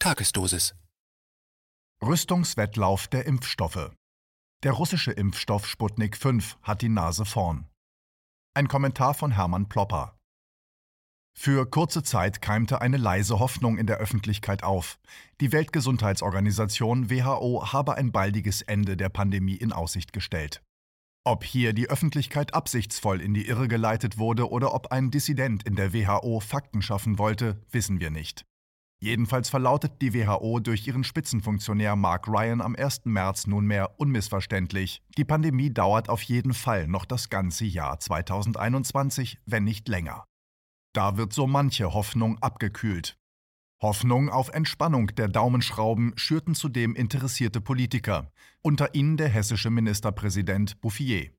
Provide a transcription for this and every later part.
Tagesdosis. Rüstungswettlauf der Impfstoffe. Der russische Impfstoff Sputnik 5 hat die Nase vorn. Ein Kommentar von Hermann Plopper. Für kurze Zeit keimte eine leise Hoffnung in der Öffentlichkeit auf. Die Weltgesundheitsorganisation WHO habe ein baldiges Ende der Pandemie in Aussicht gestellt. Ob hier die Öffentlichkeit absichtsvoll in die Irre geleitet wurde oder ob ein Dissident in der WHO Fakten schaffen wollte, wissen wir nicht. Jedenfalls verlautet die WHO durch ihren Spitzenfunktionär Mark Ryan am 1. März nunmehr unmissverständlich, die Pandemie dauert auf jeden Fall noch das ganze Jahr 2021, wenn nicht länger. Da wird so manche Hoffnung abgekühlt. Hoffnung auf Entspannung der Daumenschrauben schürten zudem interessierte Politiker, unter ihnen der hessische Ministerpräsident Bouffier.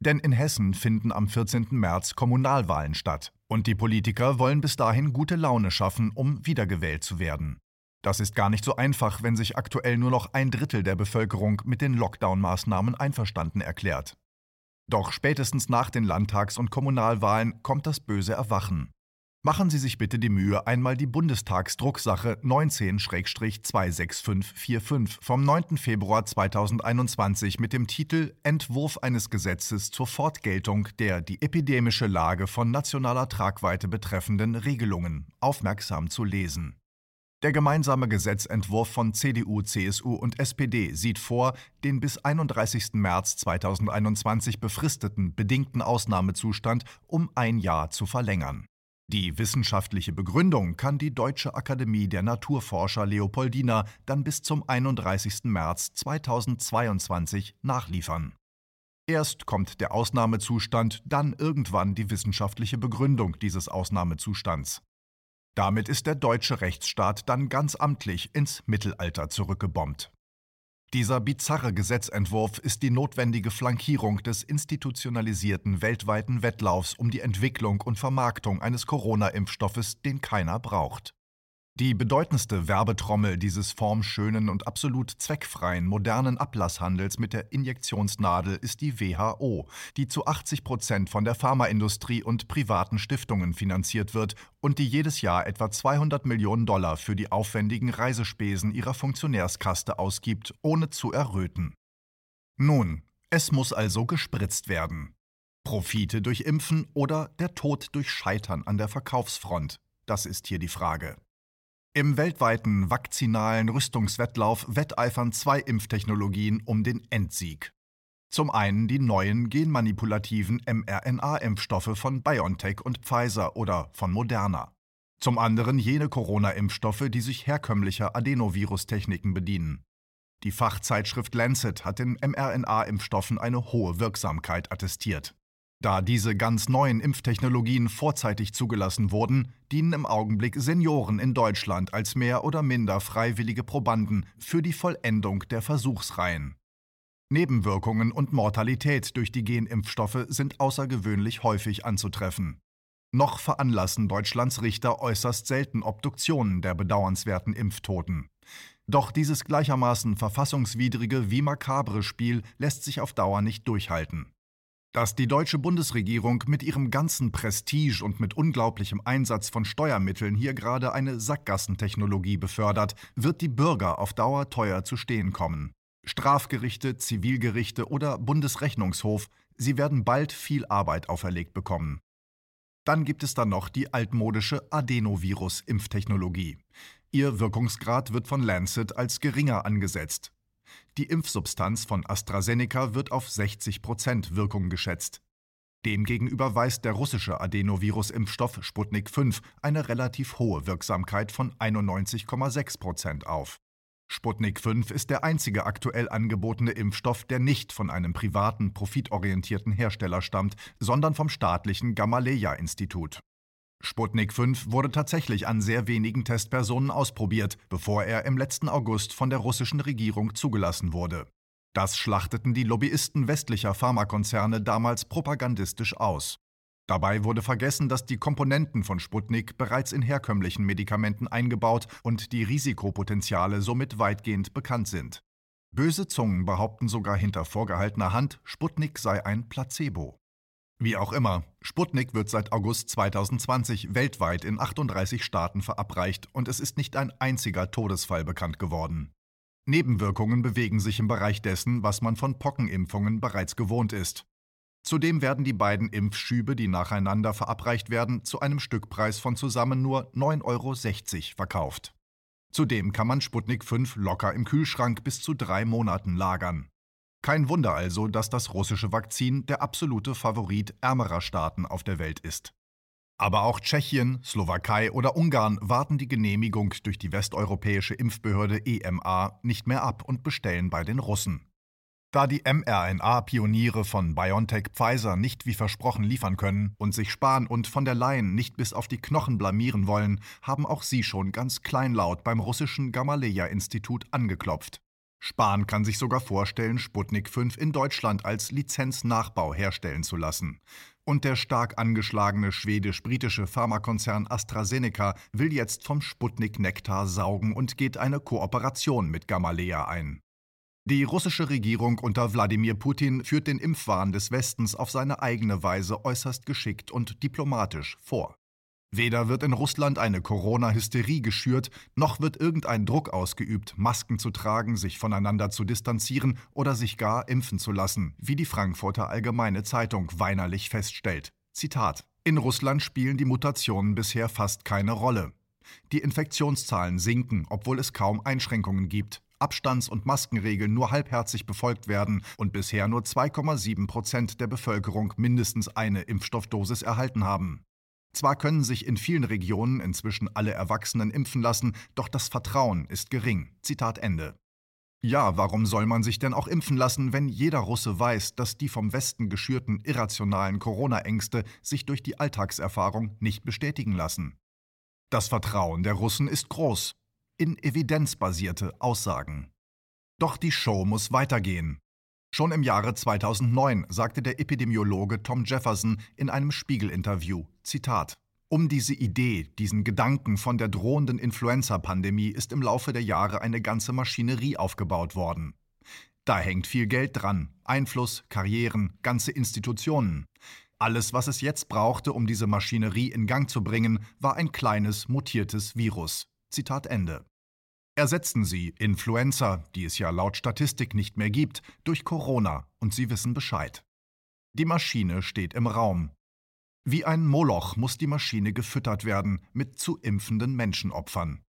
Denn in Hessen finden am 14. März Kommunalwahlen statt, und die Politiker wollen bis dahin gute Laune schaffen, um wiedergewählt zu werden. Das ist gar nicht so einfach, wenn sich aktuell nur noch ein Drittel der Bevölkerung mit den Lockdown-Maßnahmen einverstanden erklärt. Doch spätestens nach den Landtags- und Kommunalwahlen kommt das böse Erwachen. Machen Sie sich bitte die Mühe, einmal die Bundestagsdrucksache 19-26545 vom 9. Februar 2021 mit dem Titel Entwurf eines Gesetzes zur Fortgeltung der die epidemische Lage von nationaler Tragweite betreffenden Regelungen aufmerksam zu lesen. Der gemeinsame Gesetzentwurf von CDU, CSU und SPD sieht vor, den bis 31. März 2021 befristeten bedingten Ausnahmezustand um ein Jahr zu verlängern. Die wissenschaftliche Begründung kann die Deutsche Akademie der Naturforscher Leopoldina dann bis zum 31. März 2022 nachliefern. Erst kommt der Ausnahmezustand, dann irgendwann die wissenschaftliche Begründung dieses Ausnahmezustands. Damit ist der deutsche Rechtsstaat dann ganz amtlich ins Mittelalter zurückgebombt. Dieser bizarre Gesetzentwurf ist die notwendige Flankierung des institutionalisierten weltweiten Wettlaufs um die Entwicklung und Vermarktung eines Corona-Impfstoffes, den keiner braucht. Die bedeutendste Werbetrommel dieses formschönen und absolut zweckfreien modernen Ablasshandels mit der Injektionsnadel ist die WHO, die zu 80 Prozent von der Pharmaindustrie und privaten Stiftungen finanziert wird und die jedes Jahr etwa 200 Millionen Dollar für die aufwendigen Reisespesen ihrer Funktionärskaste ausgibt, ohne zu erröten. Nun, es muss also gespritzt werden. Profite durch Impfen oder der Tod durch Scheitern an der Verkaufsfront? Das ist hier die Frage. Im weltweiten vakzinalen Rüstungswettlauf wetteifern zwei Impftechnologien um den Endsieg. Zum einen die neuen genmanipulativen mRNA-Impfstoffe von BioNTech und Pfizer oder von Moderna. Zum anderen jene Corona-Impfstoffe, die sich herkömmlicher Adenovirus-Techniken bedienen. Die Fachzeitschrift Lancet hat den mRNA-Impfstoffen eine hohe Wirksamkeit attestiert. Da diese ganz neuen Impftechnologien vorzeitig zugelassen wurden, dienen im Augenblick Senioren in Deutschland als mehr oder minder freiwillige Probanden für die Vollendung der Versuchsreihen. Nebenwirkungen und Mortalität durch die Genimpfstoffe sind außergewöhnlich häufig anzutreffen. Noch veranlassen Deutschlands Richter äußerst selten Obduktionen der bedauernswerten Impftoten. Doch dieses gleichermaßen verfassungswidrige wie makabre Spiel lässt sich auf Dauer nicht durchhalten. Dass die deutsche Bundesregierung mit ihrem ganzen Prestige und mit unglaublichem Einsatz von Steuermitteln hier gerade eine Sackgassentechnologie befördert, wird die Bürger auf Dauer teuer zu stehen kommen. Strafgerichte, Zivilgerichte oder Bundesrechnungshof, sie werden bald viel Arbeit auferlegt bekommen. Dann gibt es dann noch die altmodische Adenovirus-Impftechnologie. Ihr Wirkungsgrad wird von Lancet als geringer angesetzt. Die Impfsubstanz von AstraZeneca wird auf 60 Prozent Wirkung geschätzt. Demgegenüber weist der russische Adenovirus-Impfstoff Sputnik 5 eine relativ hohe Wirksamkeit von 91,6 Prozent auf. Sputnik 5 ist der einzige aktuell angebotene Impfstoff, der nicht von einem privaten, profitorientierten Hersteller stammt, sondern vom staatlichen Gamaleya-Institut. Sputnik 5 wurde tatsächlich an sehr wenigen Testpersonen ausprobiert, bevor er im letzten August von der russischen Regierung zugelassen wurde. Das schlachteten die Lobbyisten westlicher Pharmakonzerne damals propagandistisch aus. Dabei wurde vergessen, dass die Komponenten von Sputnik bereits in herkömmlichen Medikamenten eingebaut und die Risikopotenziale somit weitgehend bekannt sind. Böse Zungen behaupten sogar hinter vorgehaltener Hand, Sputnik sei ein Placebo. Wie auch immer, Sputnik wird seit August 2020 weltweit in 38 Staaten verabreicht und es ist nicht ein einziger Todesfall bekannt geworden. Nebenwirkungen bewegen sich im Bereich dessen, was man von Pockenimpfungen bereits gewohnt ist. Zudem werden die beiden Impfschübe, die nacheinander verabreicht werden, zu einem Stückpreis von zusammen nur 9,60 Euro verkauft. Zudem kann man Sputnik 5 locker im Kühlschrank bis zu drei Monaten lagern. Kein Wunder also, dass das russische Vakzin der absolute Favorit ärmerer Staaten auf der Welt ist. Aber auch Tschechien, Slowakei oder Ungarn warten die Genehmigung durch die westeuropäische Impfbehörde EMA nicht mehr ab und bestellen bei den Russen. Da die mRNA-Pioniere von BioNTech Pfizer nicht wie versprochen liefern können und sich Spahn und von der Leyen nicht bis auf die Knochen blamieren wollen, haben auch sie schon ganz kleinlaut beim russischen Gamaleya-Institut angeklopft. Spahn kann sich sogar vorstellen, Sputnik 5 in Deutschland als Lizenznachbau herstellen zu lassen. Und der stark angeschlagene schwedisch-britische Pharmakonzern AstraZeneca will jetzt vom Sputnik-Nektar saugen und geht eine Kooperation mit Gamaleya ein. Die russische Regierung unter Wladimir Putin führt den Impfwahn des Westens auf seine eigene Weise äußerst geschickt und diplomatisch vor. Weder wird in Russland eine Corona-Hysterie geschürt, noch wird irgendein Druck ausgeübt, Masken zu tragen, sich voneinander zu distanzieren oder sich gar impfen zu lassen, wie die Frankfurter Allgemeine Zeitung weinerlich feststellt. Zitat: In Russland spielen die Mutationen bisher fast keine Rolle. Die Infektionszahlen sinken, obwohl es kaum Einschränkungen gibt. Abstands- und Maskenregeln nur halbherzig befolgt werden und bisher nur 2,7 Prozent der Bevölkerung mindestens eine Impfstoffdosis erhalten haben. Zwar können sich in vielen Regionen inzwischen alle Erwachsenen impfen lassen, doch das Vertrauen ist gering. Zitat Ende. Ja, warum soll man sich denn auch impfen lassen, wenn jeder Russe weiß, dass die vom Westen geschürten irrationalen Corona-Ängste sich durch die Alltagserfahrung nicht bestätigen lassen? Das Vertrauen der Russen ist groß in evidenzbasierte Aussagen. Doch die Show muss weitergehen. Schon im Jahre 2009 sagte der Epidemiologe Tom Jefferson in einem Spiegel-Interview, Zitat, um diese Idee, diesen Gedanken von der drohenden Influenza-Pandemie ist im Laufe der Jahre eine ganze Maschinerie aufgebaut worden. Da hängt viel Geld dran, Einfluss, Karrieren, ganze Institutionen. Alles, was es jetzt brauchte, um diese Maschinerie in Gang zu bringen, war ein kleines, mutiertes Virus. Zitat Ende. Ersetzen Sie Influenza, die es ja laut Statistik nicht mehr gibt, durch Corona und Sie wissen Bescheid. Die Maschine steht im Raum. Wie ein Moloch muss die Maschine gefüttert werden mit zu impfenden Menschenopfern.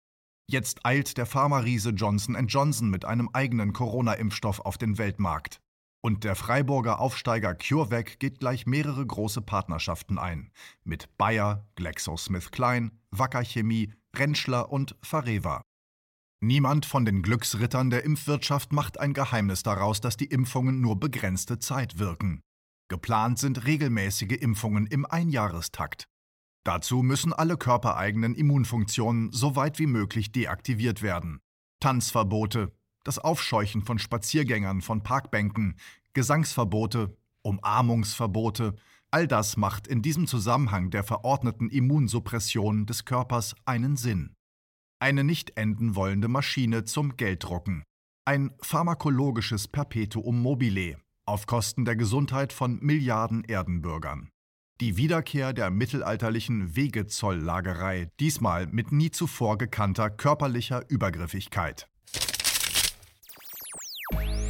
Jetzt eilt der Pharmariese Johnson Johnson mit einem eigenen Corona-Impfstoff auf den Weltmarkt. Und der Freiburger Aufsteiger CureVac geht gleich mehrere große Partnerschaften ein. Mit Bayer, GlaxoSmithKline, Wacker Chemie, Rentschler und Fareva. Niemand von den Glücksrittern der Impfwirtschaft macht ein Geheimnis daraus, dass die Impfungen nur begrenzte Zeit wirken. Geplant sind regelmäßige Impfungen im Einjahrestakt. Dazu müssen alle körpereigenen Immunfunktionen so weit wie möglich deaktiviert werden. Tanzverbote, das Aufscheuchen von Spaziergängern von Parkbänken, Gesangsverbote, Umarmungsverbote, all das macht in diesem Zusammenhang der verordneten Immunsuppression des Körpers einen Sinn eine nicht enden wollende Maschine zum Gelddrucken. Ein pharmakologisches Perpetuum mobile auf Kosten der Gesundheit von Milliarden Erdenbürgern. Die Wiederkehr der mittelalterlichen Wegezolllagerei, diesmal mit nie zuvor gekannter körperlicher Übergriffigkeit.